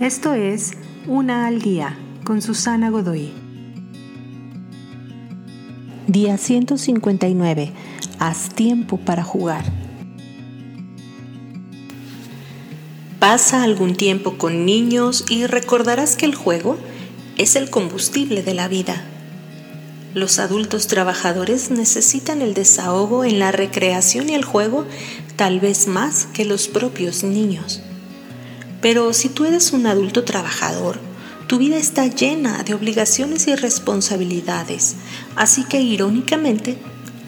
Esto es Una al Día con Susana Godoy. Día 159. Haz tiempo para jugar. Pasa algún tiempo con niños y recordarás que el juego es el combustible de la vida. Los adultos trabajadores necesitan el desahogo en la recreación y el juego tal vez más que los propios niños. Pero si tú eres un adulto trabajador, tu vida está llena de obligaciones y responsabilidades, así que irónicamente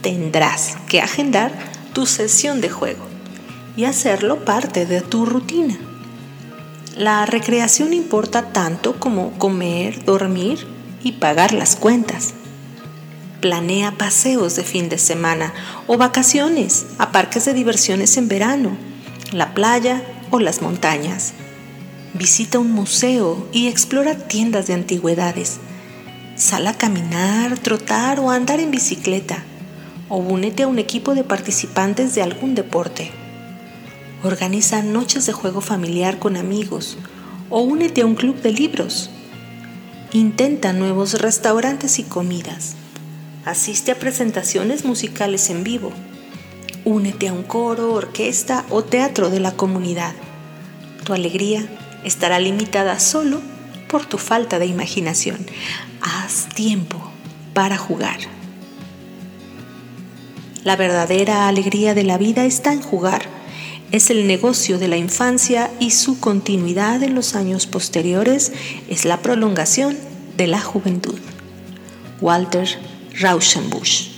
tendrás que agendar tu sesión de juego y hacerlo parte de tu rutina. La recreación importa tanto como comer, dormir y pagar las cuentas. Planea paseos de fin de semana o vacaciones a parques de diversiones en verano, la playa o las montañas. Visita un museo y explora tiendas de antigüedades. Sal a caminar, trotar o andar en bicicleta. O únete a un equipo de participantes de algún deporte. Organiza noches de juego familiar con amigos o únete a un club de libros. Intenta nuevos restaurantes y comidas. Asiste a presentaciones musicales en vivo. Únete a un coro, orquesta o teatro de la comunidad. Tu alegría estará limitada solo por tu falta de imaginación. Haz tiempo para jugar. La verdadera alegría de la vida está en jugar es el negocio de la infancia y su continuidad en los años posteriores es la prolongación de la juventud. Walter Rauschenbusch.